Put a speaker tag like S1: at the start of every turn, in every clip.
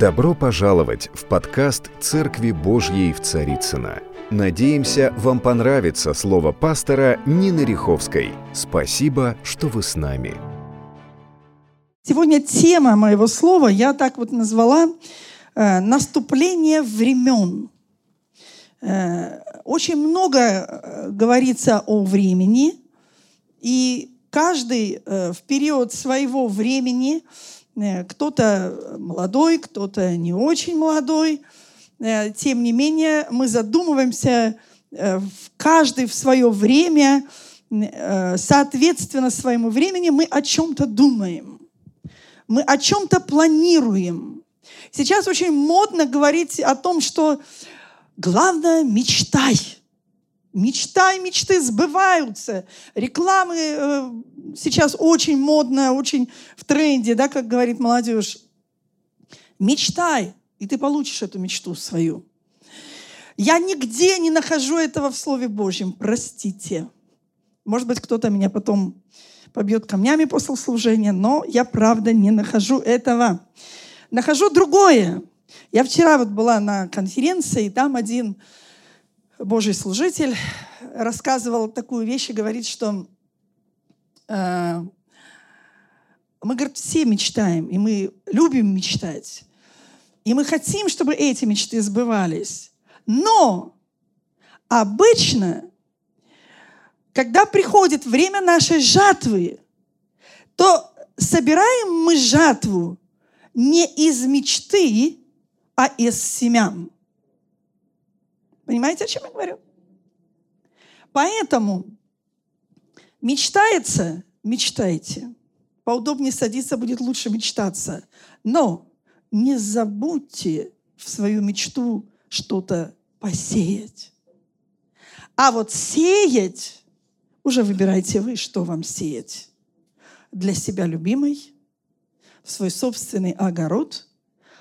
S1: Добро пожаловать в подкаст «Церкви Божьей в Царицыно». Надеемся, вам понравится слово пастора Нины Риховской. Спасибо, что вы с нами.
S2: Сегодня тема моего слова я так вот назвала э, «Наступление времен». Э, очень много э, говорится о времени, и каждый э, в период своего времени – кто-то молодой, кто-то не очень молодой. Э, тем не менее, мы задумываемся э, каждый в свое время, соответственно своему времени, мы о чем-то думаем. Мы о чем-то планируем. Сейчас очень модно говорить о том, что главное – мечтай – Мечтай, мечты сбываются. Рекламы э, сейчас очень модная, очень в тренде, да, как говорит молодежь. Мечтай, и ты получишь эту мечту свою. Я нигде не нахожу этого в Слове Божьем, простите. Может быть, кто-то меня потом побьет камнями после служения, но я правда не нахожу этого. Нахожу другое. Я вчера вот была на конференции, и там один Божий служитель рассказывал такую вещь и говорит, что э, мы, говорит, все мечтаем, и мы любим мечтать. И мы хотим, чтобы эти мечты сбывались. Но обычно, когда приходит время нашей жатвы, то собираем мы жатву не из мечты, а из семян. Понимаете, о чем я говорю? Поэтому мечтается, мечтайте. Поудобнее садиться будет лучше мечтаться. Но не забудьте в свою мечту что-то посеять. А вот сеять, уже выбирайте вы, что вам сеять. Для себя любимый, в свой собственный огород –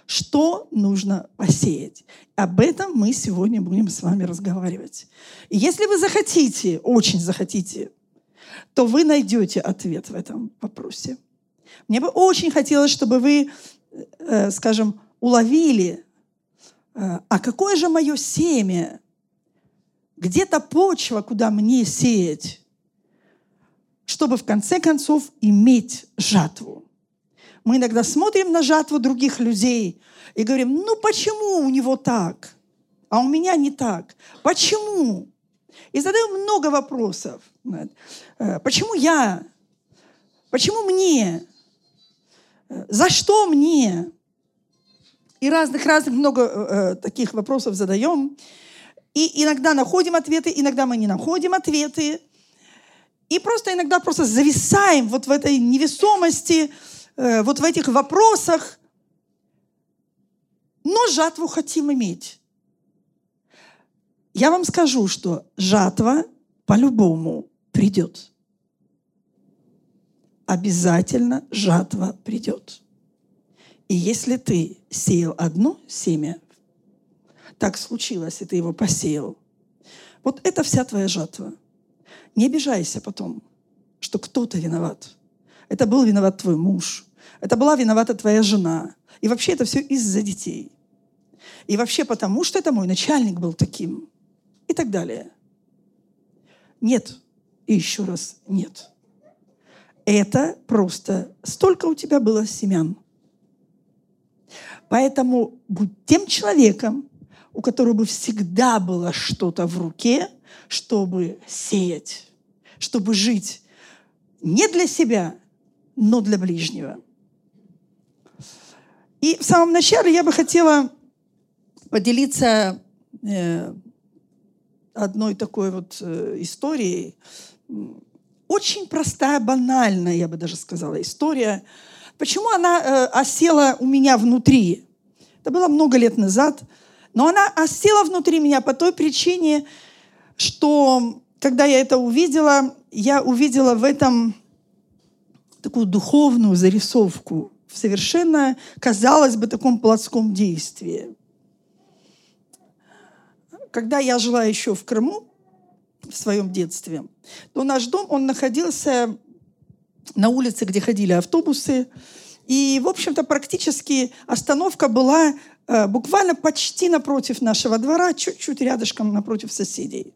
S2: что нужно посеять. Об этом мы сегодня будем с вами разговаривать. И если вы захотите, очень захотите, то вы найдете ответ в этом вопросе. Мне бы очень хотелось, чтобы вы, э, скажем, уловили, э, а какое же мое семя? Где-то почва, куда мне сеять, чтобы в конце концов иметь жатву. Мы иногда смотрим на жатву других людей и говорим, ну почему у него так, а у меня не так? Почему? И задаем много вопросов. Э, почему я? Почему мне? Э, за что мне? И разных-разных много э, таких вопросов задаем. И иногда находим ответы, иногда мы не находим ответы. И просто иногда просто зависаем вот в этой невесомости, Э, вот в этих вопросах, но жатву хотим иметь. Я вам скажу, что жатва по-любому придет. Обязательно жатва придет. И если ты сеял одно семя, так случилось, и ты его посеял, вот это вся твоя жатва. Не обижайся потом, что кто-то виноват. Это был виноват твой муж, это была виновата твоя жена. И вообще это все из-за детей. И вообще потому, что это мой начальник был таким. И так далее. Нет. И еще раз нет. Это просто столько у тебя было семян. Поэтому будь тем человеком, у которого бы всегда было что-то в руке, чтобы сеять, чтобы жить не для себя, но для ближнего. И в самом начале я бы хотела поделиться э, одной такой вот э, историей. Очень простая, банальная, я бы даже сказала, история. Почему она э, осела у меня внутри? Это было много лет назад. Но она осела внутри меня по той причине, что когда я это увидела, я увидела в этом такую духовную зарисовку в совершенно, казалось бы, таком плотском действии. Когда я жила еще в Крыму, в своем детстве, то наш дом, он находился на улице, где ходили автобусы, И, в общем-то, практически остановка была э, буквально почти напротив нашего двора, чуть-чуть рядышком напротив соседей.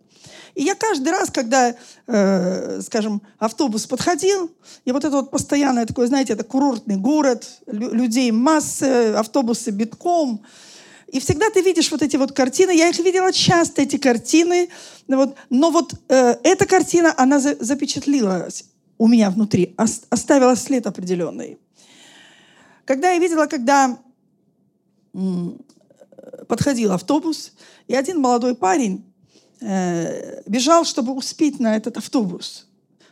S2: И я каждый раз, когда, э, скажем, автобус подходил, и вот это вот постоянное такое, знаете, это курортный город, людей масса, автобусы битком, и всегда ты видишь вот эти вот картины. Я их видела часто, эти картины. Вот. Но вот э, эта картина, она за, запечатлилась у меня внутри, оставила след определенный. Когда я видела, когда подходил автобус, и один молодой парень э, бежал, чтобы успеть на этот автобус.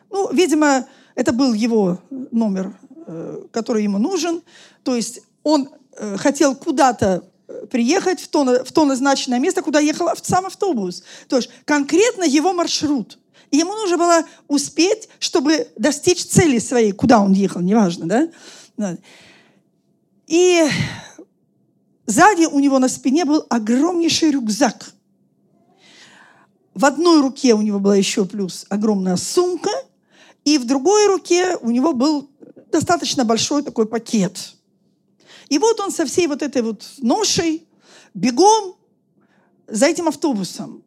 S2: Ну, видимо, это был его номер, э, который ему нужен. То есть он э, хотел куда-то приехать в то, в то назначенное место, куда ехал сам автобус. То есть конкретно его маршрут. Ему нужно было успеть, чтобы достичь цели своей, куда он ехал, неважно, да? И сзади у него на спине был огромнейший рюкзак. В одной руке у него была еще плюс огромная сумка, и в другой руке у него был достаточно большой такой пакет. И вот он со всей вот этой вот ношей бегом за этим автобусом.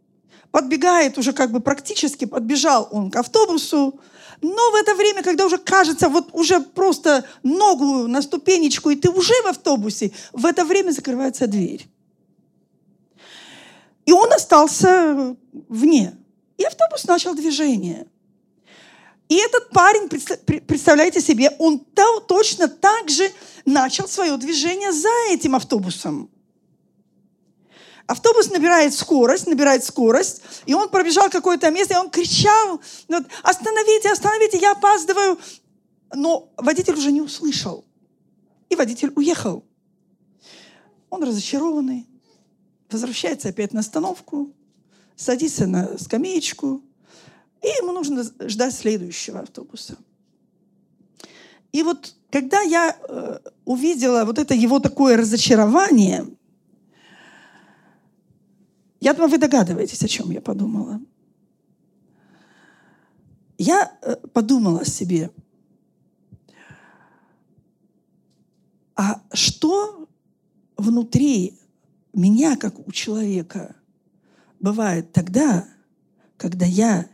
S2: Подбегает уже как бы практически, подбежал он к автобусу, но в это время, когда уже кажется, вот уже просто ногу на ступенечку, и ты уже в автобусе, в это время закрывается дверь. И он остался вне. И автобус начал движение. И этот парень, представляете себе, он точно так же начал свое движение за этим автобусом. Автобус набирает скорость, набирает скорость, и он пробежал какое-то место, и он кричал, остановите, остановите, я опаздываю. Но водитель уже не услышал. И водитель уехал. Он разочарованный, возвращается опять на остановку, садится на скамеечку, и ему нужно ждать следующего автобуса. И вот когда я э, увидела вот это его такое разочарование – я думаю, вы догадываетесь, о чем я подумала. Я э, подумала себе, а что внутри меня, как у человека, бывает тогда, когда я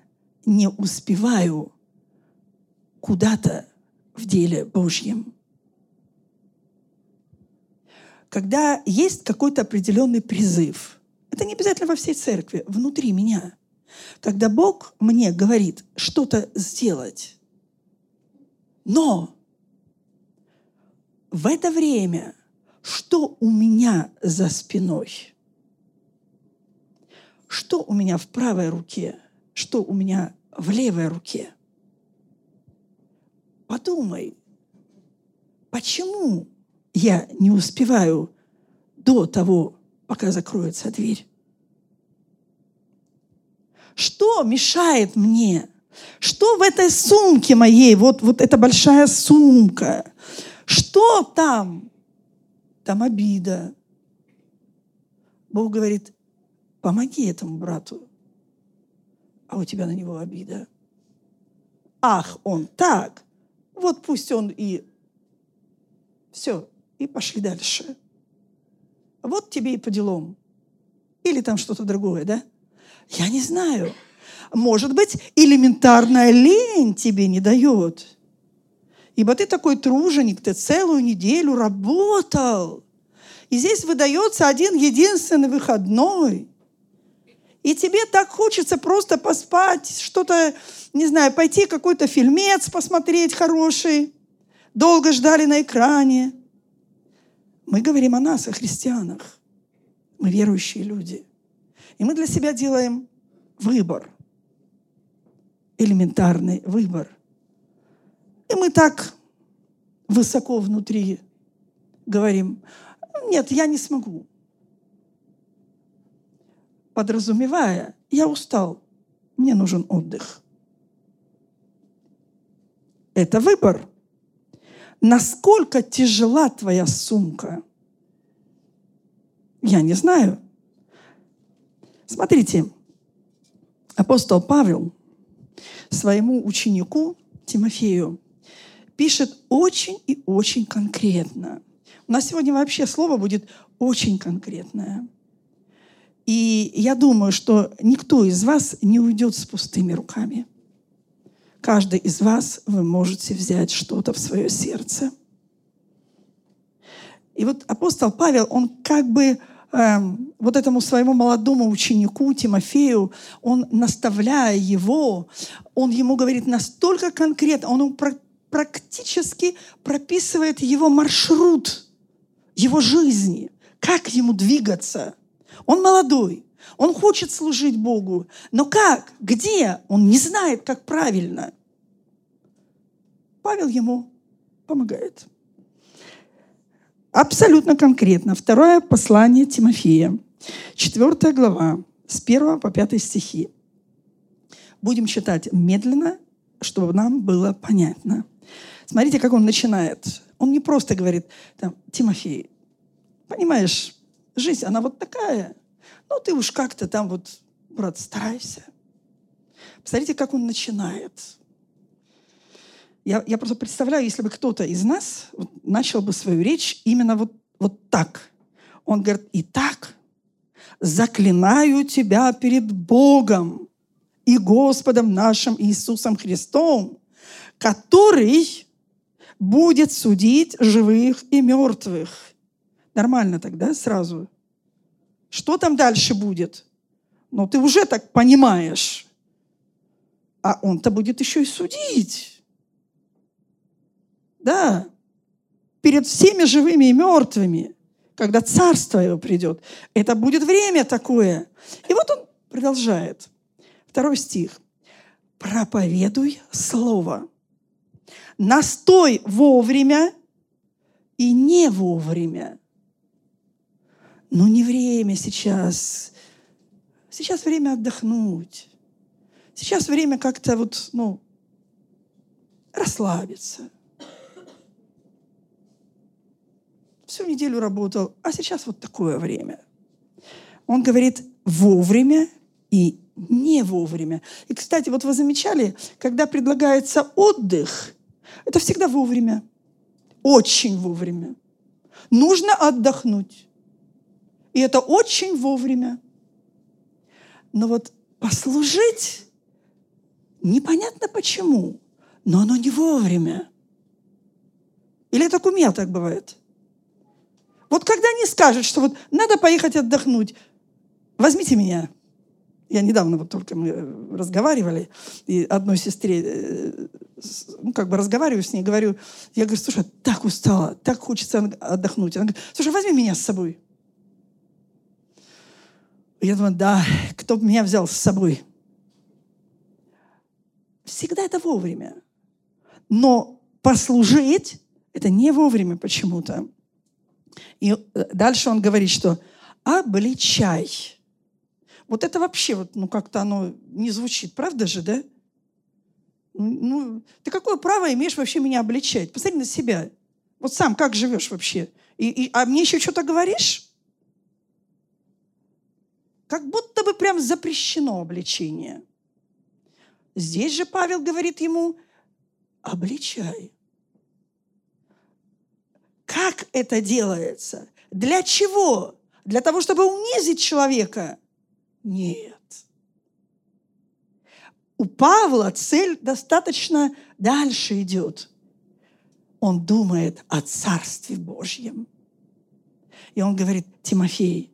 S2: не успеваю куда-то в деле Божьем. Когда есть какой-то определенный призыв – это не обязательно во всей церкви, внутри меня. Когда Бог мне говорит что-то сделать, но в это время что у меня за спиной? Что у меня в правой руке? Что у меня в левой руке? Подумай, почему я не успеваю до того, пока закроется дверь. Что мешает мне? Что в этой сумке моей, вот, вот эта большая сумка, что там? Там обида. Бог говорит, помоги этому брату, а у тебя на него обида. Ах, он так, вот пусть он и все, и пошли дальше вот тебе и по делам. Или там что-то другое, да? Я не знаю. Может быть, элементарная лень тебе не дает. Ибо ты такой труженик, ты целую неделю работал. И здесь выдается один единственный выходной. И тебе так хочется просто поспать, что-то, не знаю, пойти какой-то фильмец посмотреть хороший. Долго ждали на экране. Мы говорим о нас, о христианах. Мы верующие люди. И мы для себя делаем выбор. Элементарный выбор. И мы так высоко внутри говорим, нет, я не смогу. Подразумевая, я устал, мне нужен отдых. Это выбор насколько тяжела твоя сумка. Я не знаю. Смотрите, апостол Павел своему ученику Тимофею пишет очень и очень конкретно. У нас сегодня вообще слово будет очень конкретное. И я думаю, что никто из вас не уйдет с пустыми руками. Каждый из вас вы можете взять что-то в свое сердце. И вот апостол Павел, он как бы эм, вот этому своему молодому ученику Тимофею, он наставляя его, он ему говорит настолько конкретно, он ему практически прописывает его маршрут, его жизни, как ему двигаться. Он молодой, он хочет служить Богу, но как, где, он не знает, как правильно. Павел ему помогает. Абсолютно конкретно. Второе послание Тимофея, четвертая глава, с 1 по 5 стихи. Будем читать медленно, чтобы нам было понятно. Смотрите, как он начинает. Он не просто говорит, там, Тимофей, понимаешь, жизнь, она вот такая. Ну, ты уж как-то там вот, брат, старайся. Посмотрите, как он начинает. Я, я просто представляю, если бы кто-то из нас вот, начал бы свою речь именно вот, вот так. Он говорит, итак, заклинаю тебя перед Богом и Господом нашим Иисусом Христом, который будет судить живых и мертвых. Нормально тогда сразу. Что там дальше будет? Ну, ты уже так понимаешь. А он-то будет еще и судить. Да. Перед всеми живыми и мертвыми, когда царство его придет. Это будет время такое. И вот он продолжает. Второй стих. «Проповедуй слово. Настой вовремя и не вовремя. Но не время сейчас. Сейчас время отдохнуть. Сейчас время как-то вот, ну, расслабиться. Всю неделю работал, а сейчас вот такое время. Он говорит вовремя и не вовремя. И, кстати, вот вы замечали, когда предлагается отдых, это всегда вовремя. Очень вовремя. Нужно отдохнуть. И это очень вовремя. Но вот послужить непонятно почему, но оно не вовремя. Или это меня так бывает? Вот когда они скажут, что вот надо поехать отдохнуть, возьмите меня. Я недавно вот только мы разговаривали, и одной сестре, э, ну, как бы разговариваю с ней, говорю, я говорю, слушай, так устала, так хочется отдохнуть. Она говорит, слушай, возьми меня с собой. Я думаю, да, кто бы меня взял с собой? Всегда это вовремя. Но послужить – это не вовремя почему-то. И э, дальше он говорит, что обличай. Вот это вообще вот, ну, как-то оно не звучит, правда же, да? Ну, ну, ты какое право имеешь вообще меня обличать? Посмотри на себя. Вот сам как живешь вообще? И, и, а мне еще что-то говоришь? Как будто бы прям запрещено обличение. Здесь же Павел говорит ему, обличай. Как это делается? Для чего? Для того, чтобы унизить человека? Нет. У Павла цель достаточно дальше идет. Он думает о Царстве Божьем. И он говорит, Тимофей,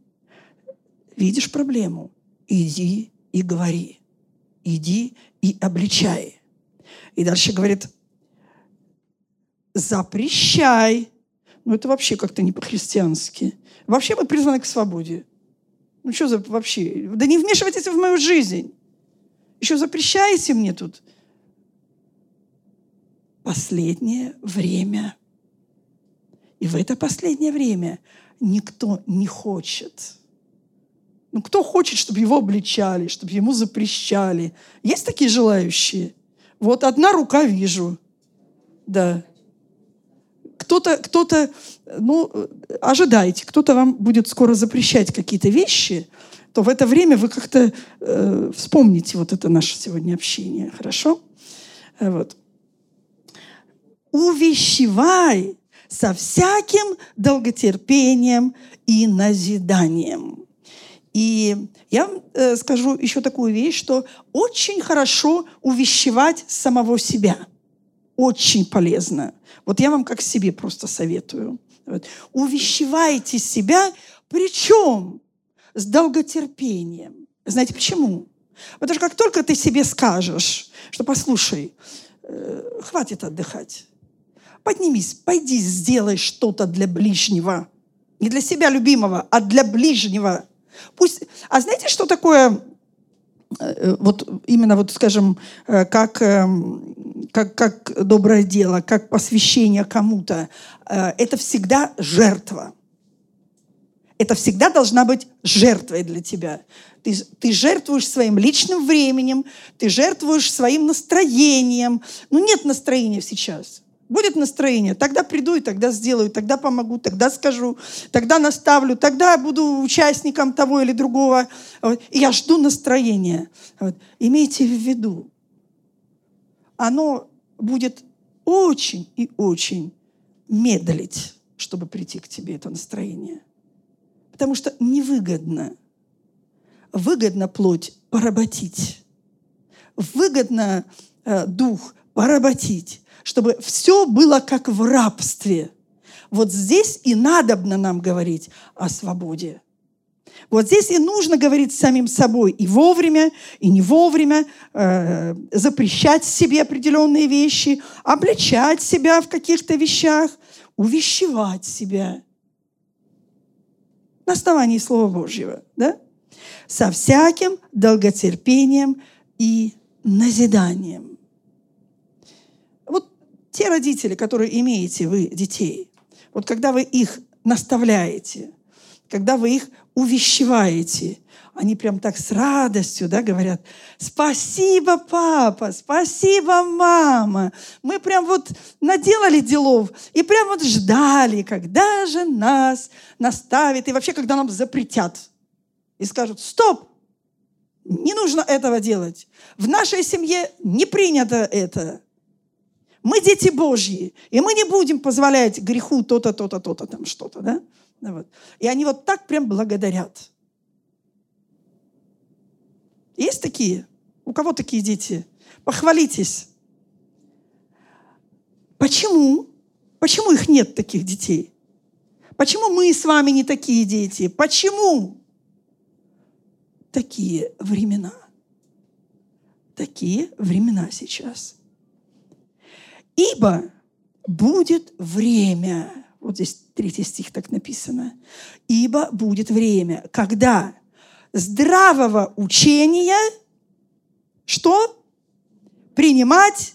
S2: Видишь проблему? Иди и говори. Иди и обличай. И дальше говорит, запрещай. Ну, это вообще как-то не по-христиански. Вообще мы призваны к свободе. Ну, что за вообще? Да не вмешивайтесь в мою жизнь. Еще запрещаете мне тут. Последнее время. И в это последнее время никто не хочет ну, кто хочет, чтобы его обличали, чтобы ему запрещали? Есть такие желающие? Вот одна рука вижу. Да. Кто-то, кто-то, ну, ожидайте, кто-то вам будет скоро запрещать какие-то вещи, то в это время вы как-то э, вспомните вот это наше сегодня общение, хорошо? Э, вот. увещевай со всяким долготерпением и назиданием. И я э, скажу еще такую вещь, что очень хорошо увещевать самого себя. Очень полезно. Вот я вам как себе просто советую. Вот. Увещевайте себя, причем с долготерпением. Знаете почему? Потому что как только ты себе скажешь, что послушай, э, хватит отдыхать, поднимись, пойди, сделай что-то для ближнего. Не для себя любимого, а для ближнего. Пусть... А знаете, что такое вот именно вот, скажем, э, как, эм, как, как доброе дело, как посвящение кому-то, э, это всегда жертва. Это всегда должна быть жертвой для тебя. Ты, ты жертвуешь своим личным временем, ты жертвуешь своим настроением. Ну, нет настроения сейчас. Будет настроение, тогда приду и тогда сделаю, тогда помогу, тогда скажу, тогда наставлю, тогда буду участником того или другого. И я жду настроения. Имейте в виду, оно будет очень и очень медлить, чтобы прийти к тебе, это настроение. Потому что невыгодно. Выгодно плоть поработить. Выгодно э, дух поработить чтобы все было как в рабстве. Вот здесь и надобно нам говорить о свободе. Вот здесь и нужно говорить самим собой и вовремя, и не вовремя, э, запрещать себе определенные вещи, обличать себя в каких-то вещах, увещевать себя на основании Слова Божьего, да? Со всяким долготерпением и назиданием. Те родители, которые имеете вы детей, вот когда вы их наставляете, когда вы их увещеваете, они прям так с радостью да, говорят, спасибо, папа, спасибо, мама. Мы прям вот наделали делов и прям вот ждали, когда же нас наставят и вообще, когда нам запретят. И скажут, стоп, не нужно этого делать. В нашей семье не принято это. Мы дети Божьи, и мы не будем позволять греху то-то, то-то, то-то, там что-то, да? Вот. И они вот так прям благодарят. Есть такие? У кого такие дети? Похвалитесь. Почему? Почему их нет таких детей? Почему мы с вами не такие дети? Почему? Такие времена. Такие времена сейчас. Ибо будет время, вот здесь третий стих так написано, ибо будет время, когда здравого учения что? Принимать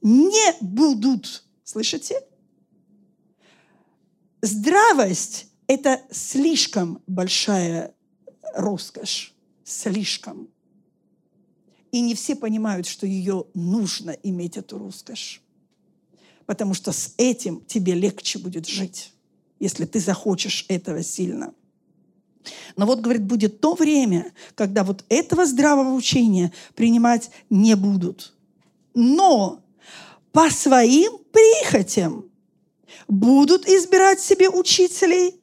S2: не будут. Слышите? Здравость – это слишком большая роскошь. Слишком. И не все понимают, что ее нужно иметь, эту роскошь потому что с этим тебе легче будет жить, если ты захочешь этого сильно. Но вот, говорит, будет то время, когда вот этого здравого учения принимать не будут. Но по своим прихотям будут избирать себе учителей,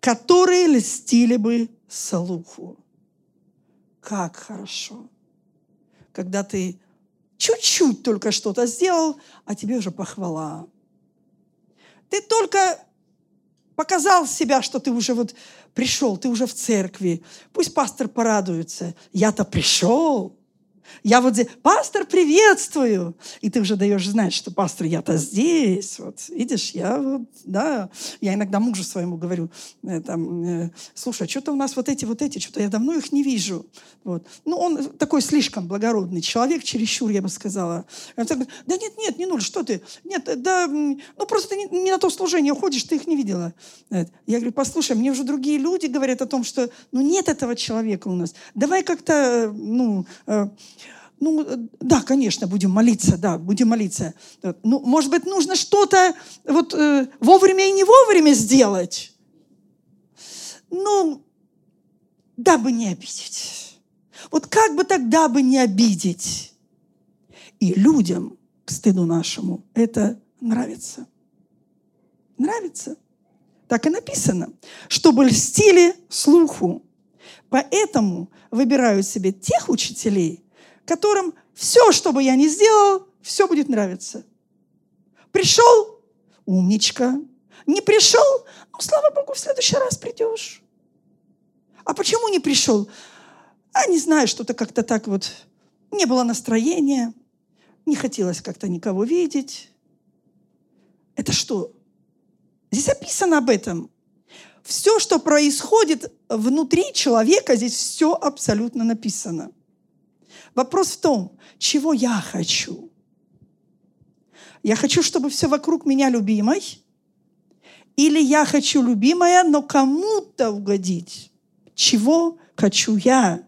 S2: которые льстили бы слуху. Как хорошо, когда ты чуть-чуть только что-то сделал, а тебе уже похвала. Ты только показал себя, что ты уже вот пришел, ты уже в церкви. Пусть пастор порадуется. Я-то пришел. Я вот здесь, пастор, приветствую. И ты уже даешь знать, что пастор, я-то здесь. Вот, видишь, я вот, да. Я иногда мужу своему говорю, э, там, э, слушай, а что-то у нас вот эти, вот эти, что-то я давно их не вижу. Вот. Ну, он такой слишком благородный человек, чересчур, я бы сказала. Он так, да нет, нет, не нужно, что ты? Нет, да, ну просто не, не на то служение уходишь, ты их не видела. Я говорю, послушай, мне уже другие люди говорят о том, что, ну, нет этого человека у нас. Давай как-то, э, ну, э, да, конечно, будем молиться, да, будем молиться. Ну, может быть, нужно что-то вот э, вовремя и не вовремя сделать. Ну, дабы не обидеть. Вот как бы тогда бы не обидеть? И людям, к стыду нашему, это нравится. Нравится. Так и написано. Чтобы льстили слуху. Поэтому выбираю себе тех учителей, которым все, что бы я ни сделал, все будет нравиться. Пришел – умничка. Не пришел – ну, слава Богу, в следующий раз придешь. А почему не пришел? А не знаю, что-то как-то так вот не было настроения, не хотелось как-то никого видеть. Это что? Здесь описано об этом. Все, что происходит внутри человека, здесь все абсолютно написано. Вопрос в том, чего я хочу. Я хочу, чтобы все вокруг меня любимой, или я хочу любимая, но кому-то угодить. Чего хочу я?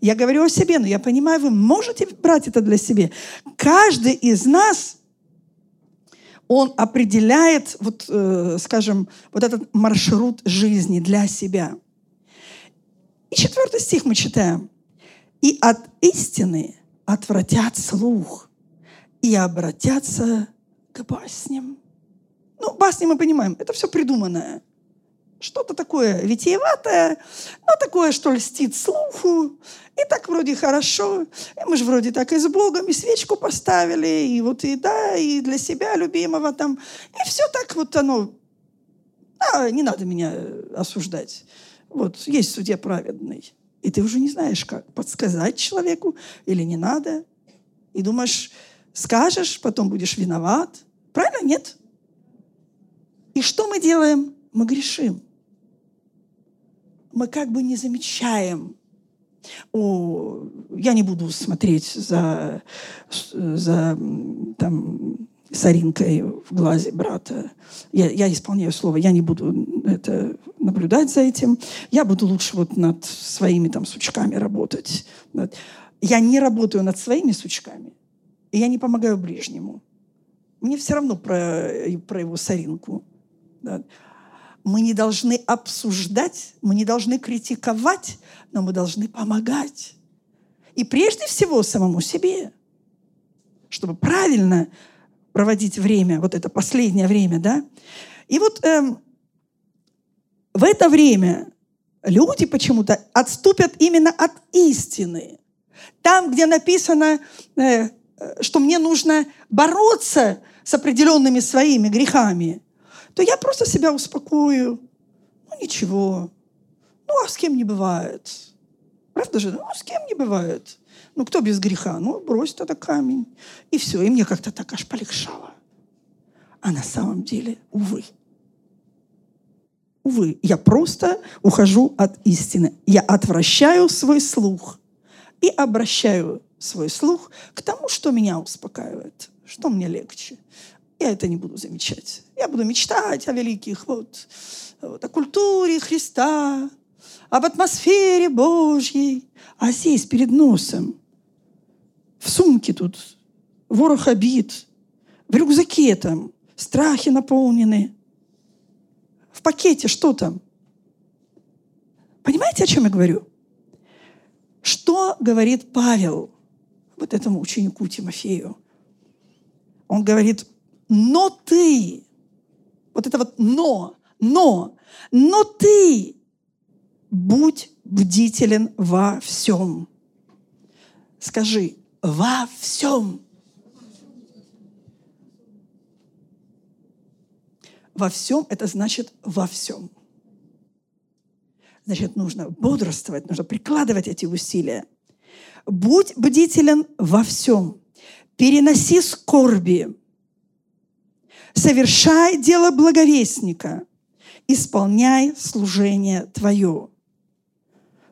S2: Я говорю о себе, но я понимаю, вы можете брать это для себя. Каждый из нас, он определяет, вот, э, скажем, вот этот маршрут жизни для себя. И четвертый стих мы читаем. «И от истины отвратят слух, и обратятся к басням». Ну, басни мы понимаем, это все придуманное что-то такое витиеватое, но такое, что льстит слуху, и так вроде хорошо. И мы же вроде так и с Богом, и свечку поставили, и вот и да, и для себя любимого там. И все так вот оно... А, не надо меня осуждать. Вот, есть судья праведный. И ты уже не знаешь, как подсказать человеку или не надо. И думаешь, скажешь, потом будешь виноват. Правильно? Нет? И что мы делаем? Мы грешим мы как бы не замечаем. О, я не буду смотреть за, за там, соринкой в глазе брата. Я, я исполняю слово, я не буду это, наблюдать за этим. Я буду лучше вот над своими там сучками работать. Я не работаю над своими сучками, и я не помогаю ближнему. Мне все равно про, про его соринку. Да мы не должны обсуждать, мы не должны критиковать, но мы должны помогать. И прежде всего самому себе, чтобы правильно проводить время, вот это последнее время, да. И вот эм, в это время люди почему-то отступят именно от истины. Там, где написано, э, что мне нужно бороться с определенными своими грехами – то я просто себя успокою. Ну, ничего. Ну, а с кем не бывает? Правда же? Ну, с кем не бывает? Ну, кто без греха? Ну, брось тогда камень. И все. И мне как-то так аж полегшало. А на самом деле, увы. Увы, я просто ухожу от истины. Я отвращаю свой слух и обращаю свой слух к тому, что меня успокаивает, что мне легче я это не буду замечать. Я буду мечтать о великих, вот, вот о культуре Христа, об атмосфере Божьей. А здесь перед носом, в сумке тут, ворох обид, в рюкзаке там, страхи наполнены, пакете что там? Понимаете, о чем я говорю? Что говорит Павел вот этому ученику Тимофею? Он говорит, но ты, вот это вот но, но, но ты будь бдителен во всем. Скажи, во всем. Во всем это значит во всем. Значит, нужно бодрствовать, нужно прикладывать эти усилия. Будь бдителен во всем. Переноси скорби совершай дело благовестника, исполняй служение твое.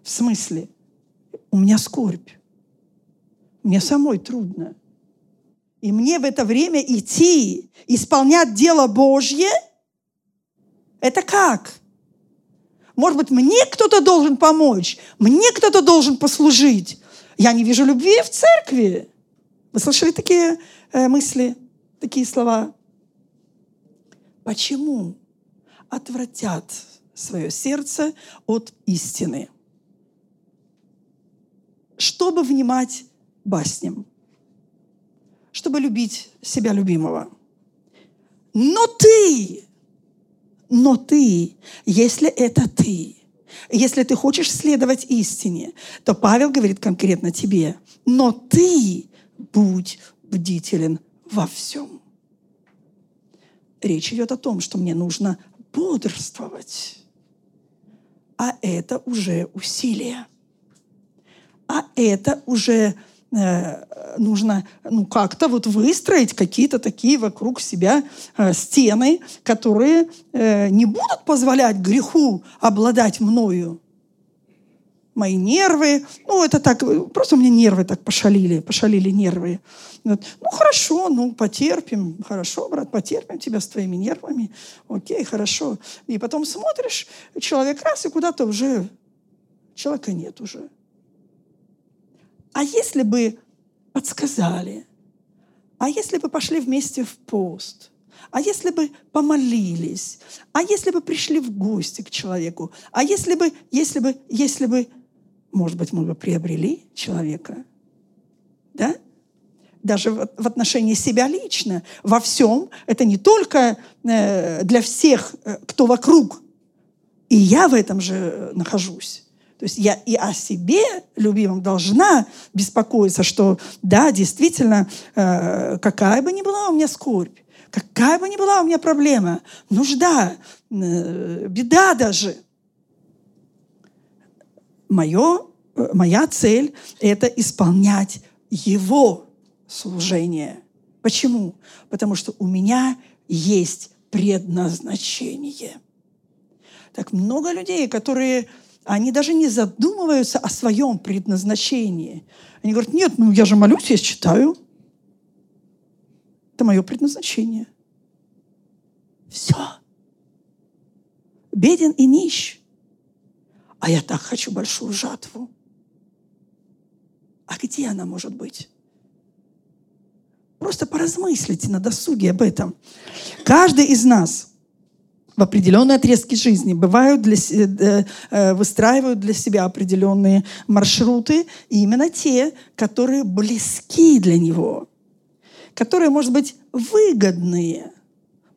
S2: В смысле, у меня скорбь, мне самой трудно. И мне в это время идти, исполнять дело Божье, это как? Может быть, мне кто-то должен помочь, мне кто-то должен послужить. Я не вижу любви в церкви. Вы слышали такие э, мысли, такие слова? Почему отвратят свое сердце от истины? Чтобы внимать басням, чтобы любить себя любимого. Но ты, но ты, если это ты, если ты хочешь следовать истине, то Павел говорит конкретно тебе, но ты будь бдителен во всем. Речь идет о том, что мне нужно бодрствовать. А это уже усилие. А это уже нужно ну, как-то вот выстроить какие-то такие вокруг себя э, стены, которые э, не будут позволять греху обладать мною. Мои нервы, ну это так, просто у меня нервы так пошалили, пошалили нервы. Вот. Ну хорошо, ну потерпим, хорошо, брат, потерпим тебя с твоими нервами, окей, хорошо. И потом смотришь, человек раз и куда-то уже, человека нет уже. А если бы подсказали? А если бы пошли вместе в пост? А если бы помолились? А если бы пришли в гости к человеку? А если бы, если бы, если бы, может быть, мы бы приобрели человека? Да? Даже в, отношении себя лично. Во всем. Это не только э, для всех, э, кто вокруг. И я в этом же э, нахожусь. То есть я и о себе, любимом, должна беспокоиться, что да, действительно, э, какая бы ни была у меня скорбь, какая бы ни была у меня проблема, нужда, э, беда даже, мое, э, моя цель – это исполнять Его служение. Почему? Потому что у меня есть предназначение. Так много людей, которые они даже не задумываются о своем предназначении. Они говорят, нет, ну я же молюсь, я читаю. Это мое предназначение. Все. Беден и нищ. А я так хочу большую жатву. А где она может быть? Просто поразмыслите на досуге об этом. Каждый из нас – в определенные отрезки жизни бывают для, э, э, выстраивают для себя определенные маршруты, и именно те, которые близки для него, которые, может быть, выгодные,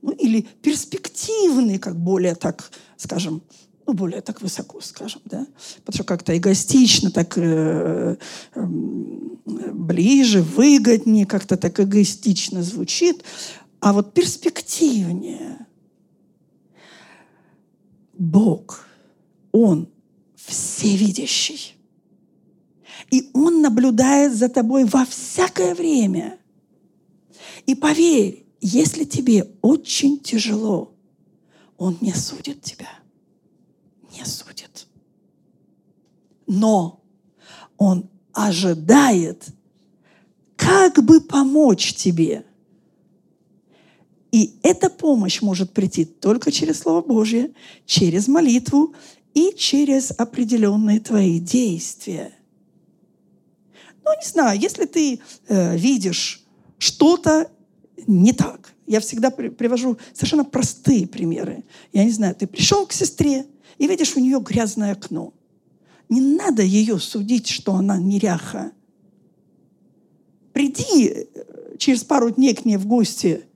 S2: ну, или перспективные, как более так, скажем, ну, более так высоко, скажем, да, потому что как-то эгоистично, так э, э, ближе, выгоднее, как-то так эгоистично звучит, а вот перспективнее – Бог, Он всевидящий. И Он наблюдает за тобой во всякое время. И поверь, если тебе очень тяжело, Он не судит тебя. Не судит. Но Он ожидает, как бы помочь тебе – и эта помощь может прийти только через Слово Божье, через молитву и через определенные твои действия. Ну, не знаю, если ты э, видишь что-то не так, я всегда при, привожу совершенно простые примеры. Я не знаю, ты пришел к сестре и видишь у нее грязное окно. Не надо ее судить, что она неряха. Приди э, через пару дней к ней в гости –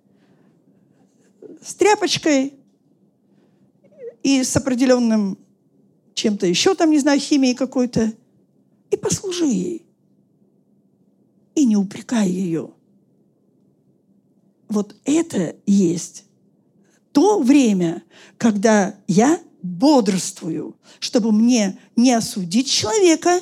S2: с тряпочкой и с определенным чем-то еще, там, не знаю, химией какой-то, и послужи ей. И не упрекай ее. Вот это есть то время, когда я бодрствую, чтобы мне не осудить человека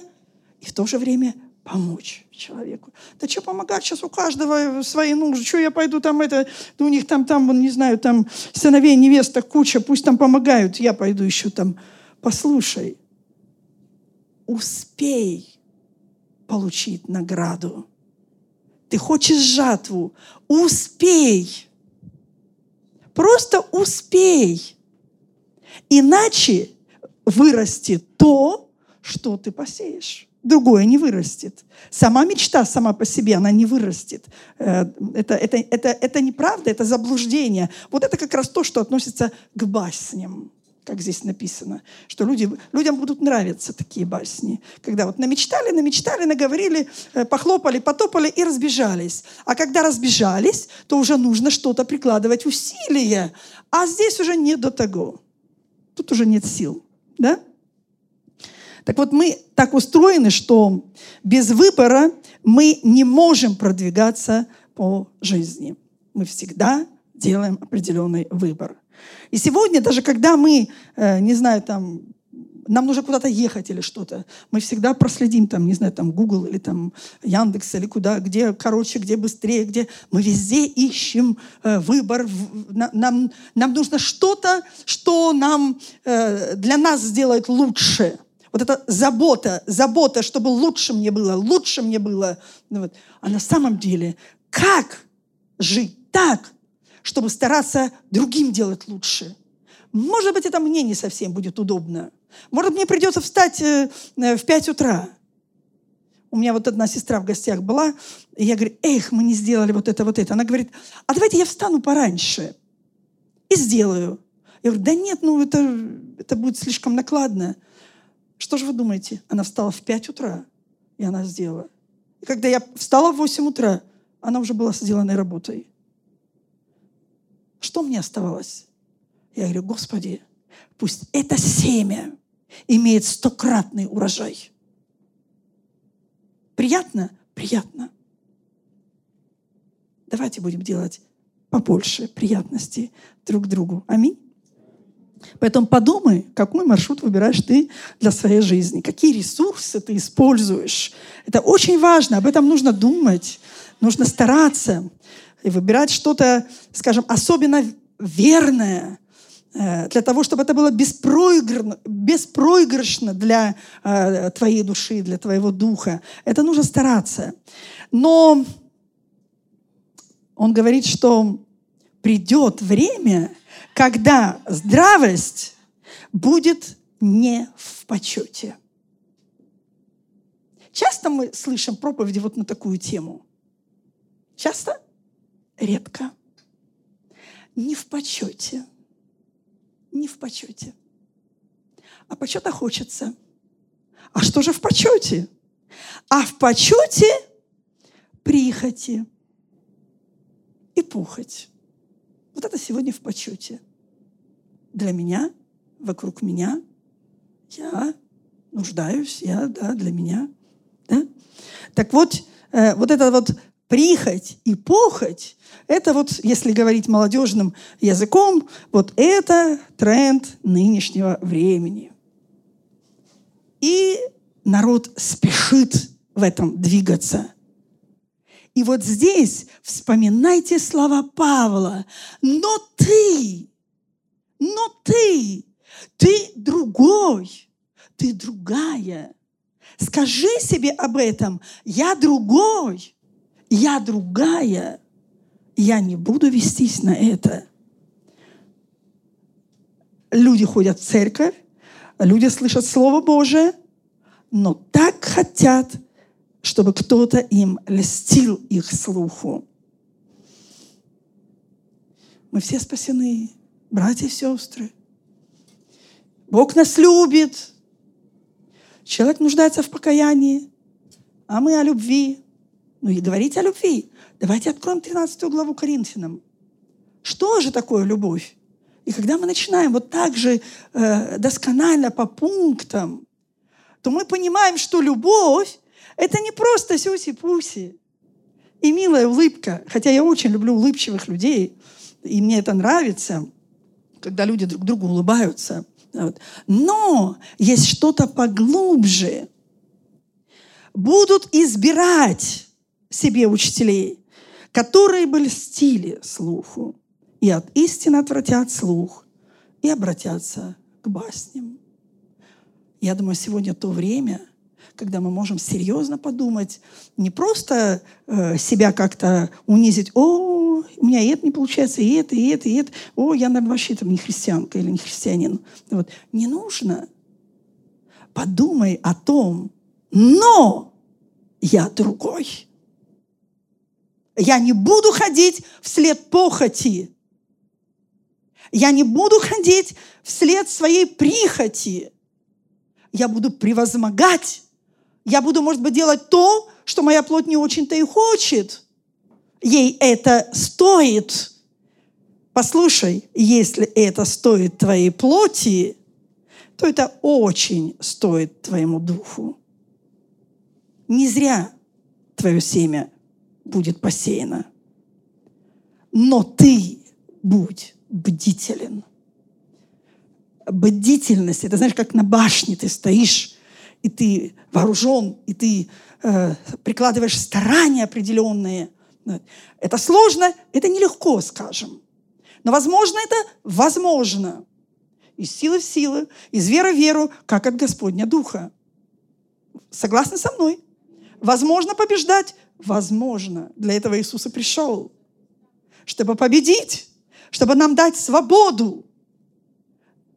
S2: и в то же время помочь человеку. Да что помогать сейчас у каждого свои нужды? Что я пойду там это, да у них там, там, не знаю, там сыновей, невеста куча, пусть там помогают, я пойду еще там. Послушай, успей получить награду. Ты хочешь жатву, успей. Просто успей. Иначе вырастет то, что ты посеешь другое не вырастет. Сама мечта сама по себе, она не вырастет. Э, это, это, это, это неправда, это заблуждение. Вот это как раз то, что относится к басням. как здесь написано, что люди, людям будут нравиться такие басни, когда вот намечтали, намечтали, наговорили, э, похлопали, потопали и разбежались. А когда разбежались, то уже нужно что-то прикладывать усилия, а здесь уже не до того. Тут уже нет сил, да? Так вот, мы так устроены, что без выбора мы не можем продвигаться по жизни. Мы всегда делаем определенный выбор. И сегодня, даже когда мы, э, не знаю, там, нам нужно куда-то ехать или что-то, мы всегда проследим там, не знаю, там Google или там Яндекс или куда, где короче, где быстрее, где мы везде ищем э, выбор. Нам, нам нужно что-то, что нам э, для нас сделает лучше. Вот эта забота, забота, чтобы лучше мне было, лучше мне было. Ну вот. А на самом деле, как жить так, чтобы стараться другим делать лучше. Может быть, это мне не совсем будет удобно. Может, мне придется встать э, э, в 5 утра. У меня вот одна сестра в гостях была, и я говорю, эх, мы не сделали вот это, вот это. Она говорит, а давайте я встану пораньше и сделаю. Я говорю, да нет, ну это, это будет слишком накладно. Что же вы думаете? Она встала в 5 утра, и она сделала. И когда я встала в 8 утра, она уже была сделанной работой. Что мне оставалось? Я говорю, Господи, пусть это семя имеет стократный урожай. Приятно? Приятно. Давайте будем делать побольше приятностей друг другу. Аминь. Поэтому подумай, какой маршрут выбираешь ты для своей жизни, какие ресурсы ты используешь. Это очень важно, об этом нужно думать, нужно стараться и выбирать что-то, скажем, особенно верное, э, для того, чтобы это было беспроигрышно, для э, твоей души, для твоего духа. Это нужно стараться. Но он говорит, что придет время, когда здравость будет не в почете. Часто мы слышим проповеди вот на такую тему. Часто? редко. Не в почете. Не в почете. А почета хочется. А что же в почете? А в почете прихоти и пухоть. Вот это сегодня в почете. Для меня, вокруг меня, я нуждаюсь, я, да, для меня. Да? Так вот, э, вот это вот прихоть и похоть, это вот, если говорить молодежным языком, вот это тренд нынешнего времени. И народ спешит в этом двигаться. И вот здесь вспоминайте слова Павла. Но ты, но ты, ты другой, ты другая. Скажи себе об этом. Я другой я другая, я не буду вестись на это. Люди ходят в церковь, люди слышат Слово Божие, но так хотят, чтобы кто-то им льстил их слуху. Мы все спасены, братья и сестры. Бог нас любит. Человек нуждается в покаянии, а мы о любви. Ну и говорить о любви. Давайте откроем 13 главу Коринфянам. Что же такое любовь? И когда мы начинаем вот так же э, досконально по пунктам, то мы понимаем, что любовь – это не просто сюси-пуси и милая улыбка. Хотя я очень люблю улыбчивых людей, и мне это нравится, когда люди друг другу улыбаются. Вот. Но есть что-то поглубже. Будут избирать себе учителей, которые бы льстили слуху, и от истины отвратят слух, и обратятся к басням. Я думаю, сегодня то время, когда мы можем серьезно подумать, не просто э, себя как-то унизить, о, у меня это не получается, и это, и это, и это, о, я, наверное, вообще там не христианка или не христианин. Вот. Не нужно. Подумай о том, но я другой. Я не буду ходить вслед похоти. Я не буду ходить вслед своей прихоти. Я буду превозмогать. Я буду, может быть, делать то, что моя плоть не очень-то и хочет. Ей это стоит. Послушай, если это стоит твоей плоти, то это очень стоит твоему духу. Не зря твое семя будет посеяно. Но ты будь бдителен. Бдительность – это, знаешь, как на башне ты стоишь, и ты вооружен, и ты э, прикладываешь старания определенные. Это сложно, это нелегко, скажем. Но возможно это возможно. Из силы в силы, из веры в веру, как от Господня Духа. Согласны со мной? Возможно побеждать? Возможно. Для этого Иисус и пришел. Чтобы победить, чтобы нам дать свободу.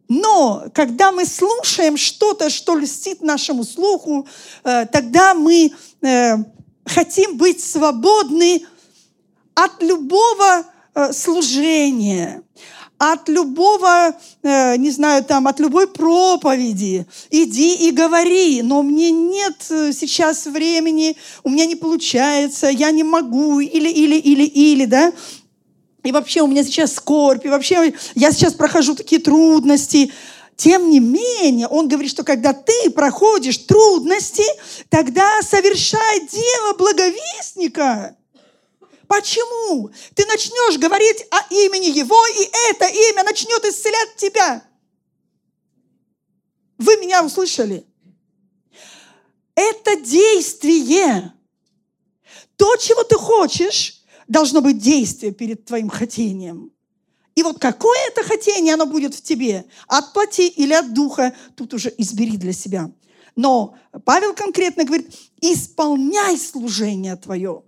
S2: Но когда мы слушаем что-то, что льстит нашему слуху, э, тогда мы э, хотим быть свободны от любого э, служения, от любого, э, не знаю, там, от любой проповеди. Иди и говори, но мне нет э, сейчас времени, у меня не получается, я не могу, или, или, или, или, да. И вообще у меня сейчас скорбь, и вообще я сейчас прохожу такие трудности. Тем не менее, он говорит, что когда ты проходишь трудности, тогда совершай дело благовестника. Почему? Ты начнешь говорить о имени Его, и это имя начнет исцелять тебя. Вы меня услышали? Это действие. То, чего ты хочешь, должно быть действие перед твоим хотением. И вот какое это хотение, оно будет в тебе, от плоти или от духа, тут уже избери для себя. Но Павел конкретно говорит, исполняй служение твое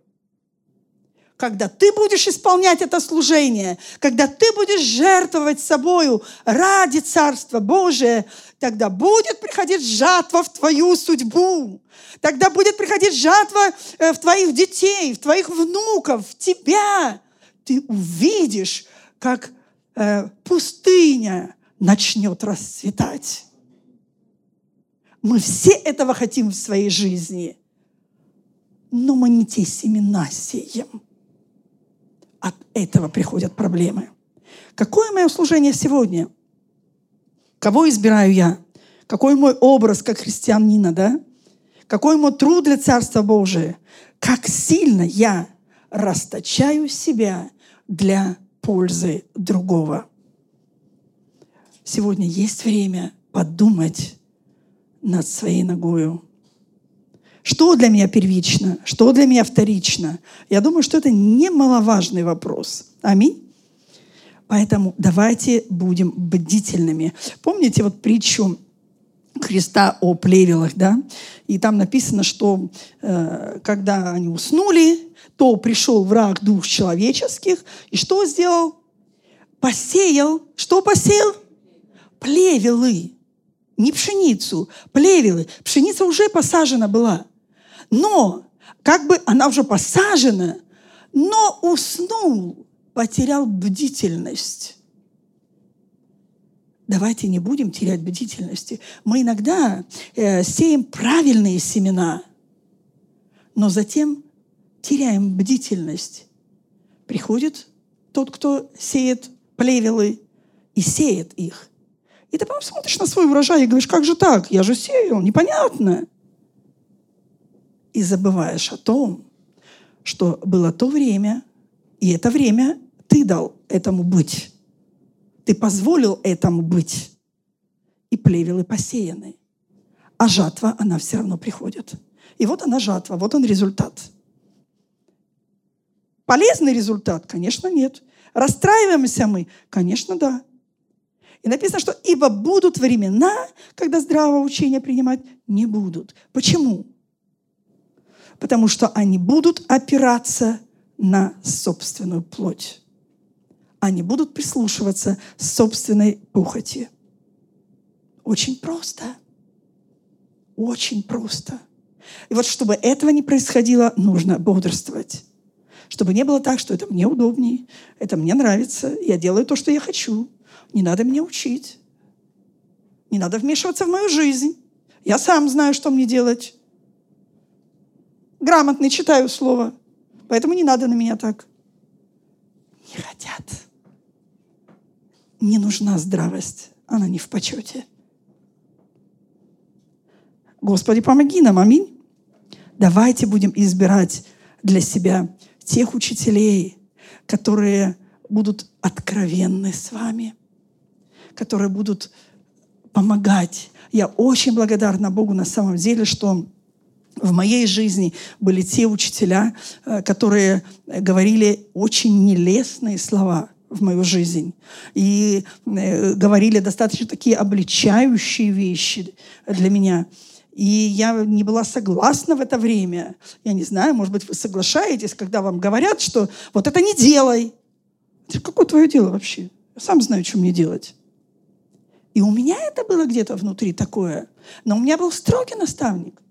S2: когда ты будешь исполнять это служение, когда ты будешь жертвовать собою ради Царства Божия, тогда будет приходить жатва в твою судьбу. Тогда будет приходить жатва э, в твоих детей, в твоих внуков, в тебя. Ты увидишь, как э, пустыня начнет расцветать. Мы все этого хотим в своей жизни, но мы не те семена сеем от этого приходят проблемы. Какое мое служение сегодня? Кого избираю я? Какой мой образ как христианина, да? Какой мой труд для Царства Божия? Как сильно я расточаю себя для пользы другого. Сегодня есть время подумать над своей ногою. Что для меня первично, что для меня вторично? Я думаю, что это немаловажный вопрос. Аминь. Поэтому давайте будем бдительными. Помните вот притчу Христа о плевелах, да? И там написано, что э, когда они уснули, то пришел враг дух человеческих, и что сделал? Посеял. Что посеял? Плевелы. Не пшеницу, плевелы. Пшеница уже посажена была. Но как бы она уже посажена, но уснул, потерял бдительность. Давайте не будем терять бдительности. Мы иногда э, сеем правильные семена, но затем теряем бдительность. Приходит тот, кто сеет плевелы и сеет их. И ты потом смотришь на свой урожай и говоришь, как же так? Я же сеял, непонятно и забываешь о том, что было то время, и это время ты дал этому быть. Ты позволил этому быть. И плевелы посеяны. А жатва, она все равно приходит. И вот она жатва, вот он результат. Полезный результат? Конечно, нет. Расстраиваемся мы? Конечно, да. И написано, что «ибо будут времена, когда здравого учения принимать не будут». Почему? Потому что они будут опираться на собственную плоть. Они будут прислушиваться собственной похоти. Очень просто. Очень просто. И вот чтобы этого не происходило, нужно бодрствовать. Чтобы не было так, что это мне удобнее, это мне нравится, я делаю то, что я хочу. Не надо меня учить. Не надо вмешиваться в мою жизнь. Я сам знаю, что мне делать. Грамотно читаю слово. Поэтому не надо на меня так. Не хотят. Не нужна здравость. Она не в почете. Господи, помоги нам. Аминь. Давайте будем избирать для себя тех учителей, которые будут откровенны с вами, которые будут помогать. Я очень благодарна Богу на самом деле, что в моей жизни были те учителя, э, которые говорили очень нелестные слова в мою жизнь. И э, говорили достаточно такие обличающие вещи для меня. И я не была согласна в это время. Я не знаю, может быть, вы соглашаетесь, когда вам говорят, что вот это не делай. Какое твое дело вообще? Я сам знаю, что мне делать. И у меня это было где-то внутри такое. Но у меня был строгий наставник.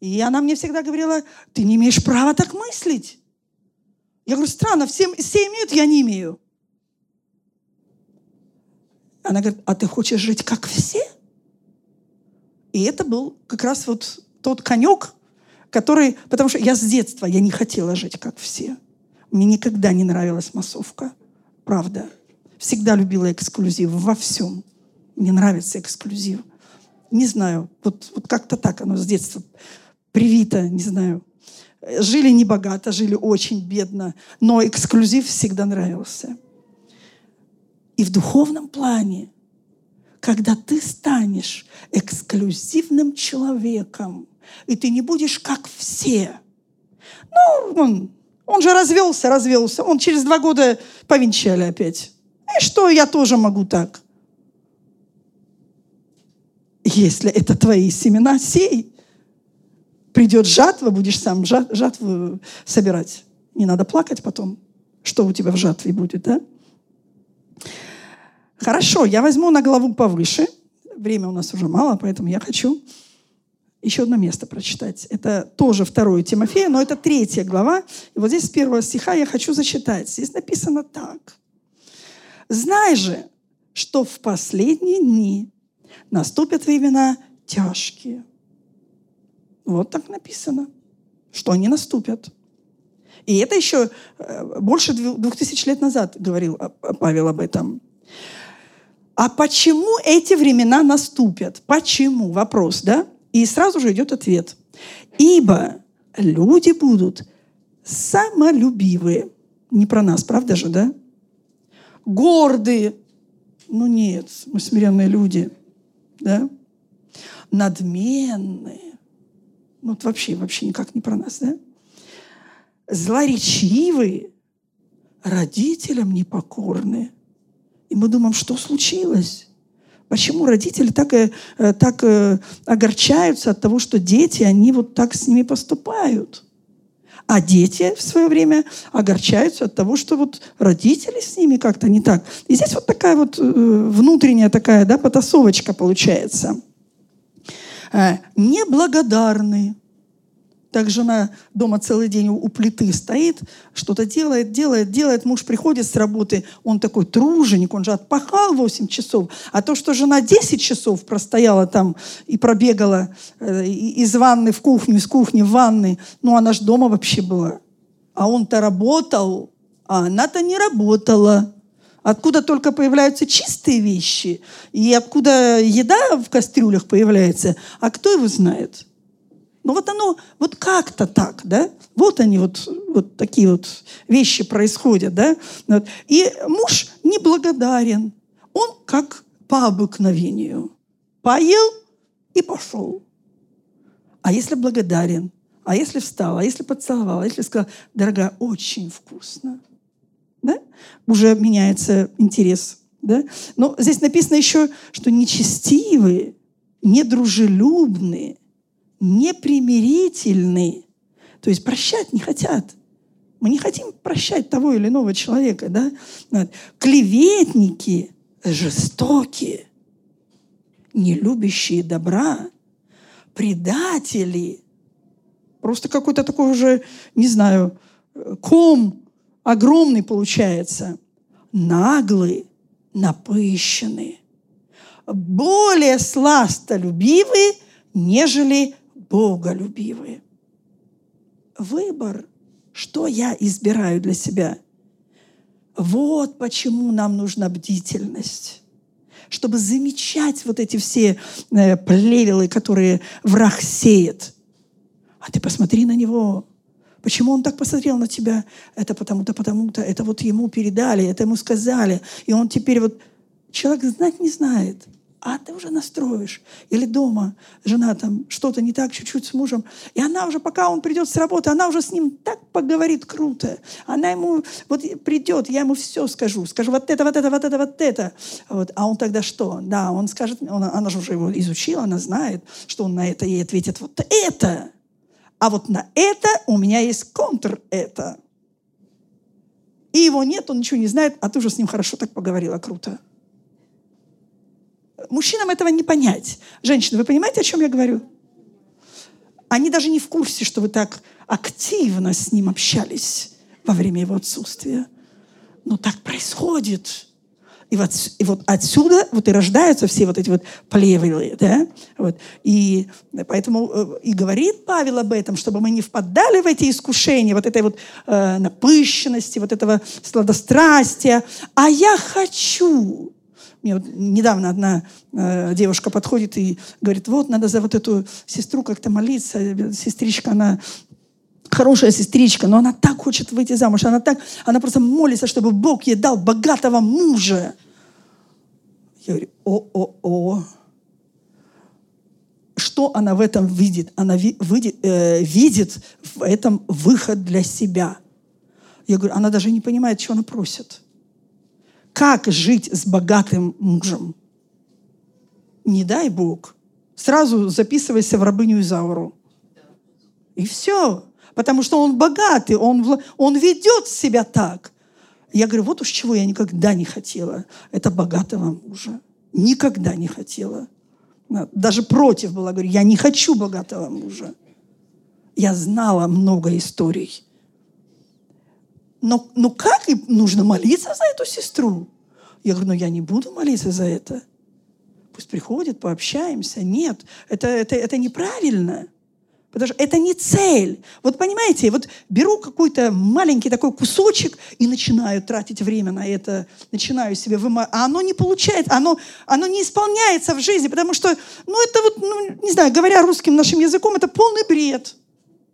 S2: И она мне всегда говорила, ты не имеешь права так мыслить. Я говорю, странно, все, все имеют, я не имею. Она говорит, а ты хочешь жить как все? И это был как раз вот тот конек, который... Потому что я с детства, я не хотела жить, как все. Мне никогда не нравилась массовка. Правда. Всегда любила эксклюзив во всем. Мне нравится эксклюзив. Не знаю, вот, вот как-то так оно с детства привито, не знаю. Жили не богато, жили очень бедно, но эксклюзив всегда нравился. И в духовном плане когда ты станешь эксклюзивным человеком, и ты не будешь как все. Ну, он, он же развелся, развелся. Он через два года повенчали опять. И что, я тоже могу так. Если это твои семена, сей. Придет жатва, будешь сам жатву собирать. Не надо плакать потом, что у тебя в жатве будет, да? Хорошо, я возьму на главу повыше. Время у нас уже мало, поэтому я хочу еще одно место прочитать. Это тоже второе Тимофея, но это третья глава. И вот здесь с первого стиха я хочу зачитать. Здесь написано так. «Знай же, что в последние дни наступят времена тяжкие». Вот так написано, что они наступят. И это еще э, больше двух тысяч лет назад говорил Павел об этом. А почему эти времена наступят? Почему? Вопрос, да? И сразу же идет ответ. Ибо люди будут самолюбивые. Не про нас, правда же, да? Гордые. Ну нет, мы смиренные люди. Да? Надменные. Ну, вот вообще, вообще никак не про нас, да? Злоречивые. Родителям непокорные и мы думаем, что случилось? Почему родители так, э, так э, огорчаются от того, что дети, они вот так с ними поступают? А дети в свое время огорчаются от того, что вот родители с ними как-то не так. И здесь вот такая вот э, внутренняя такая да, потасовочка получается. Неблагодарные так жена дома целый день у плиты стоит, что-то делает, делает, делает. Муж приходит с работы, он такой труженик, он же отпахал 8 часов. А то, что жена 10 часов простояла там и пробегала э, из ванны в кухню, из кухни в ванны, ну она же дома вообще была. А он-то работал, а она-то не работала. Откуда только появляются чистые вещи, и откуда еда в кастрюлях появляется, а кто его знает? Ну вот оно, вот как-то так, да? Вот они вот, вот такие вот вещи происходят, да? Вот. И муж неблагодарен. Он как по обыкновению. Поел и пошел. А если благодарен? А если встал? А если поцеловал? А если сказал, дорогая, очень вкусно? Да? Уже меняется интерес. Да? Но здесь написано еще, что нечестивые, недружелюбные – непримирительны, то есть прощать не хотят. Мы не хотим прощать того или иного человека, да? Клеветники, жестокие, не любящие добра, предатели. Просто какой-то такой уже, не знаю, ком огромный получается. Наглые, напыщены, более сластолюбивы, нежели боголюбивы. Выбор, что я избираю для себя. Вот почему нам нужна бдительность чтобы замечать вот эти все э, плевелы, которые враг сеет. А ты посмотри на него. Почему он так посмотрел на тебя? Это потому-то, потому-то. Это вот ему передали, это ему сказали. И он теперь вот... Человек знать не знает а ты уже настроишь. Или дома жена там что-то не так чуть-чуть с мужем, и она уже, пока он придет с работы, она уже с ним так поговорит круто. Она ему, вот придет, я ему все скажу, скажу вот это, вот это, вот это, вот это. Вот. А он тогда что? Да, он скажет, он, она же уже его изучила, она знает, что он на это ей ответит вот это. А вот на это у меня есть контр это. И его нет, он ничего не знает, а ты уже с ним хорошо так поговорила, круто. Мужчинам этого не понять. Женщины, вы понимаете, о чем я говорю? Они даже не в курсе, что вы так активно с ним общались во время его отсутствия. Но так происходит. И вот, и вот отсюда вот и рождаются все вот эти вот плевелы, да? Вот. И поэтому э, и говорит Павел об этом, чтобы мы не впадали в эти искушения, вот этой вот э, напыщенности, вот этого сладострастия. А я хочу, мне вот недавно одна э, девушка подходит и говорит, вот, надо за вот эту сестру как-то молиться. Сестричка, она хорошая сестричка, но она так хочет выйти замуж. Она так, она просто молится, чтобы Бог ей дал богатого мужа. Я говорю, о-о-о. Что она в этом видит? Она ви, видит, э, видит в этом выход для себя. Я говорю, она даже не понимает, чего она просит. Как жить с богатым мужем? Не дай Бог. Сразу записывайся в рабыню Изауру. И все. Потому что он богатый, он, он ведет себя так. Я говорю, вот уж чего я никогда не хотела. Это богатого мужа. Никогда не хотела. Даже против была. Говорю, я не хочу богатого мужа. Я знала много историй. Но, но как нужно молиться за эту сестру? Я говорю, ну я не буду молиться за это. Пусть приходит, пообщаемся. Нет, это, это, это неправильно. Потому что это не цель. Вот понимаете, вот беру какой-то маленький такой кусочек и начинаю тратить время на это, начинаю себе вымазывать. А оно не получается, оно, оно не исполняется в жизни, потому что, ну это вот, ну, не знаю, говоря русским нашим языком, это полный бред.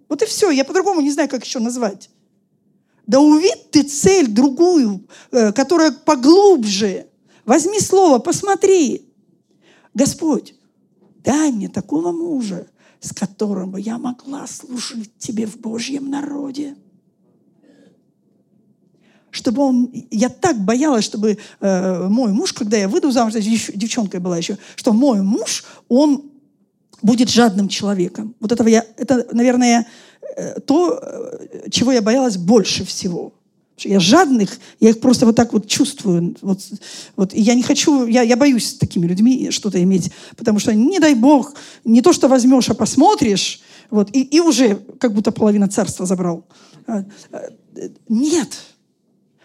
S2: Вот и все, я по-другому не знаю, как еще назвать. Да увидь ты цель другую, э, которая поглубже. Возьми слово, посмотри. Господь, дай мне такого мужа, с которым я могла служить Тебе в Божьем народе. Чтобы он... Я так боялась, чтобы э, мой муж, когда я выйду замуж, девчонкой была еще, что мой муж, он будет жадным человеком. Вот этого я... Это, наверное, Э, то, э, чего я боялась больше всего. Я жадных, я их просто вот так вот чувствую. Вот, вот, и я не хочу, я, я боюсь с такими людьми что-то иметь, потому что, не дай бог, не то, что возьмешь, а посмотришь, вот, и, и уже как будто половина царства забрал. А, э, нет.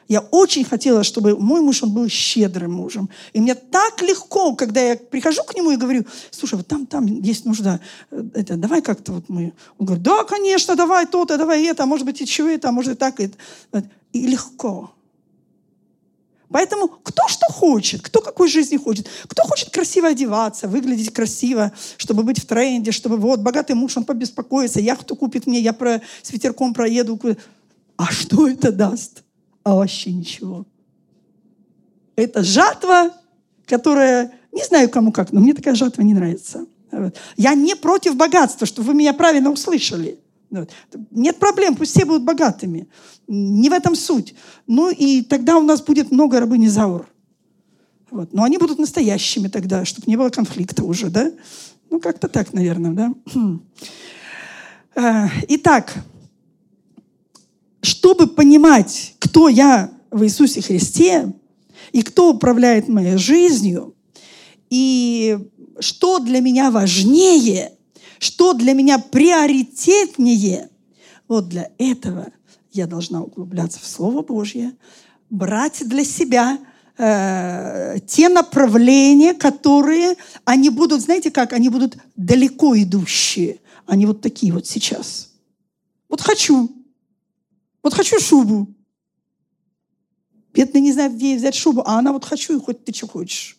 S2: Я очень хотела, чтобы мой муж, он был щедрым мужем. И мне так легко, когда я прихожу к нему и говорю, слушай, вот там, там есть нужда, это, давай как-то вот мы... Он говорит, да, конечно, давай то-то, давай это, а может быть и чего это, а может и так. И, и легко. Поэтому кто что хочет, кто какой жизни хочет. Кто хочет красиво одеваться, выглядеть красиво, чтобы быть в тренде, чтобы вот богатый муж, он побеспокоится, яхту купит мне, я про, с ветерком проеду. А что это даст? А вообще ничего. Это жатва, которая, не знаю кому как, но мне такая жатва не нравится. Я не против богатства, чтобы вы меня правильно услышали. Нет проблем, пусть все будут богатыми. Не в этом суть. Ну и тогда у нас будет много рабыни Заур. Вот. Но они будут настоящими тогда, чтобы не было конфликта уже, да? Ну, как-то так, наверное, да? Э, итак, чтобы понимать, кто я в Иисусе Христе, и кто управляет моей жизнью, и что для меня важнее, что для меня приоритетнее, вот для этого я должна углубляться в Слово Божье, брать для себя э, те направления, которые они будут, знаете как, они будут далеко идущие. Они вот такие вот сейчас. Вот хочу. Вот хочу шубу. Бедный не знает, где взять шубу, а она вот хочу, и хоть ты что хочешь.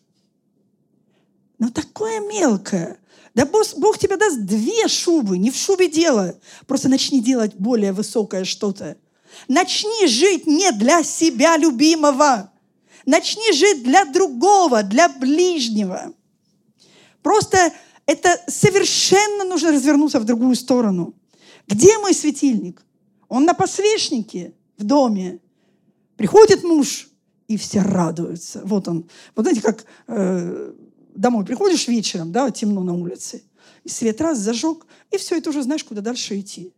S2: Но такое мелкое. Да Бог, Бог тебе даст две шубы, не в шубе дело. Просто начни делать более высокое что-то. Начни жить не для себя любимого. Начни жить для другого, для ближнего. Просто это совершенно нужно развернуться в другую сторону. Где мой светильник? Он на посвечнике в доме. Приходит муж, и все радуются. Вот он. Вот знаете, как э, домой приходишь вечером, да, темно на улице, и свет раз зажег, и все, и ты уже знаешь, куда дальше идти.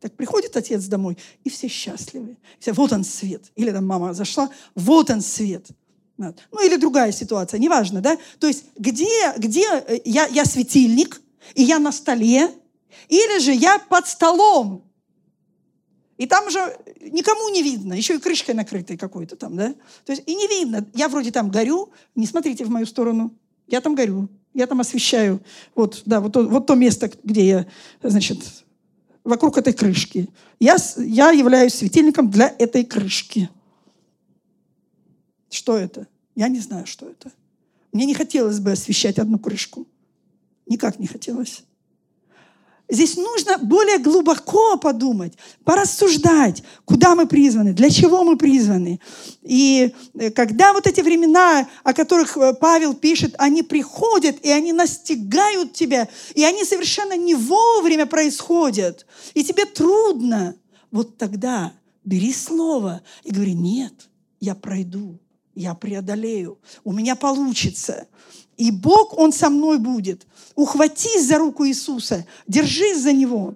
S2: Так приходит отец домой, и все счастливы. Все, вот он свет. Или там мама зашла, вот он свет. Вот. Ну или другая ситуация, неважно, да? То есть где, где э, я, я светильник, и я на столе, или же я под столом, и там же никому не видно, еще и крышкой накрытой какой-то там, да? То есть и не видно. Я вроде там горю, не смотрите в мою сторону, я там горю, я там освещаю. Вот, да, вот, вот то место, где я, значит, вокруг этой крышки. Я, я являюсь светильником для этой крышки. Что это? Я не знаю, что это. Мне не хотелось бы освещать одну крышку. Никак не хотелось. Здесь нужно более глубоко подумать, порассуждать, куда мы призваны, для чего мы призваны. И э, когда вот эти времена, о которых э, Павел пишет, они приходят, и они настигают тебя, и они совершенно не вовремя происходят, и тебе трудно, вот тогда бери слово и говори, нет, я пройду, я преодолею, у меня получится. И Бог, Он со мной будет. Ухватись за руку Иисуса, держись за Него.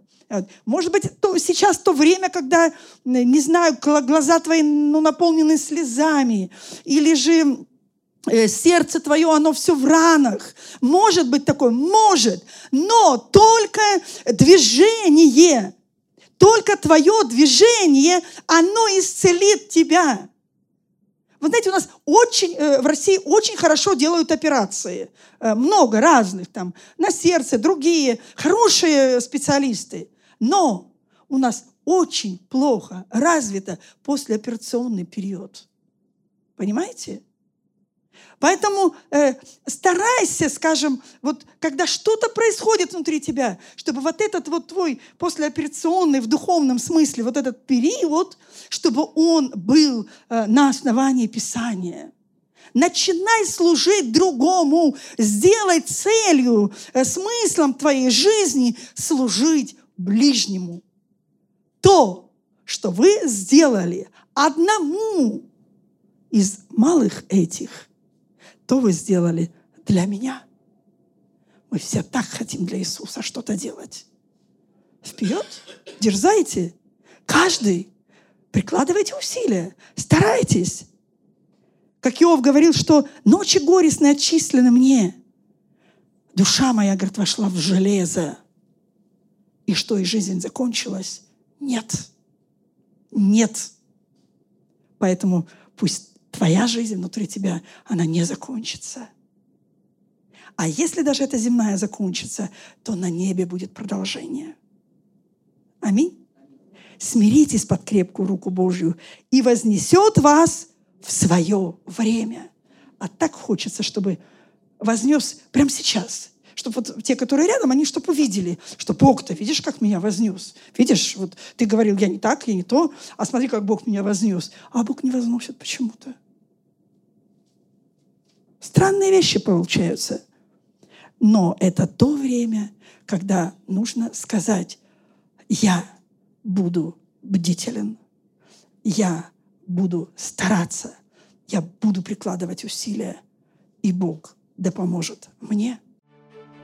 S2: Может быть, то, сейчас то время, когда, не знаю, глаза твои ну, наполнены слезами, или же э, сердце твое, оно все в ранах. Может быть такое, может, но только движение, только твое движение, оно исцелит тебя. Вы знаете, у нас очень, э, в России очень хорошо делают операции. Э, много разных там, на сердце, другие, хорошие специалисты. Но у нас очень плохо развито послеоперационный период. Понимаете? Поэтому э, старайся, скажем, вот когда что-то происходит внутри тебя, чтобы вот этот вот твой послеоперационный в духовном смысле, вот этот период, чтобы он был э, на основании Писания. Начинай служить другому, сделай целью, э, смыслом твоей жизни служить ближнему. То, что вы сделали одному из малых этих, то вы сделали для меня. Мы все так хотим для Иисуса что-то делать. Вперед, дерзайте. Каждый прикладывайте усилия, старайтесь. Как Иов говорил, что ночи горестные отчислены мне. Душа моя, говорит, вошла в железо. И что, и жизнь закончилась? Нет. Нет. Поэтому пусть твоя жизнь внутри тебя, она не закончится. А если даже эта земная закончится, то на небе будет продолжение. Аминь. Смиритесь под крепкую руку Божью и вознесет вас в свое время. А так хочется, чтобы вознес прямо сейчас. Чтобы вот те, которые рядом, они чтобы увидели, что Бог-то, видишь, как меня вознес. Видишь, вот ты говорил, я не так, я не то, а смотри, как Бог меня вознес. А Бог не возносит почему-то. Странные вещи получаются. Но это то время, когда нужно сказать, я буду бдителен, я буду стараться, я буду прикладывать усилия, и Бог да поможет мне.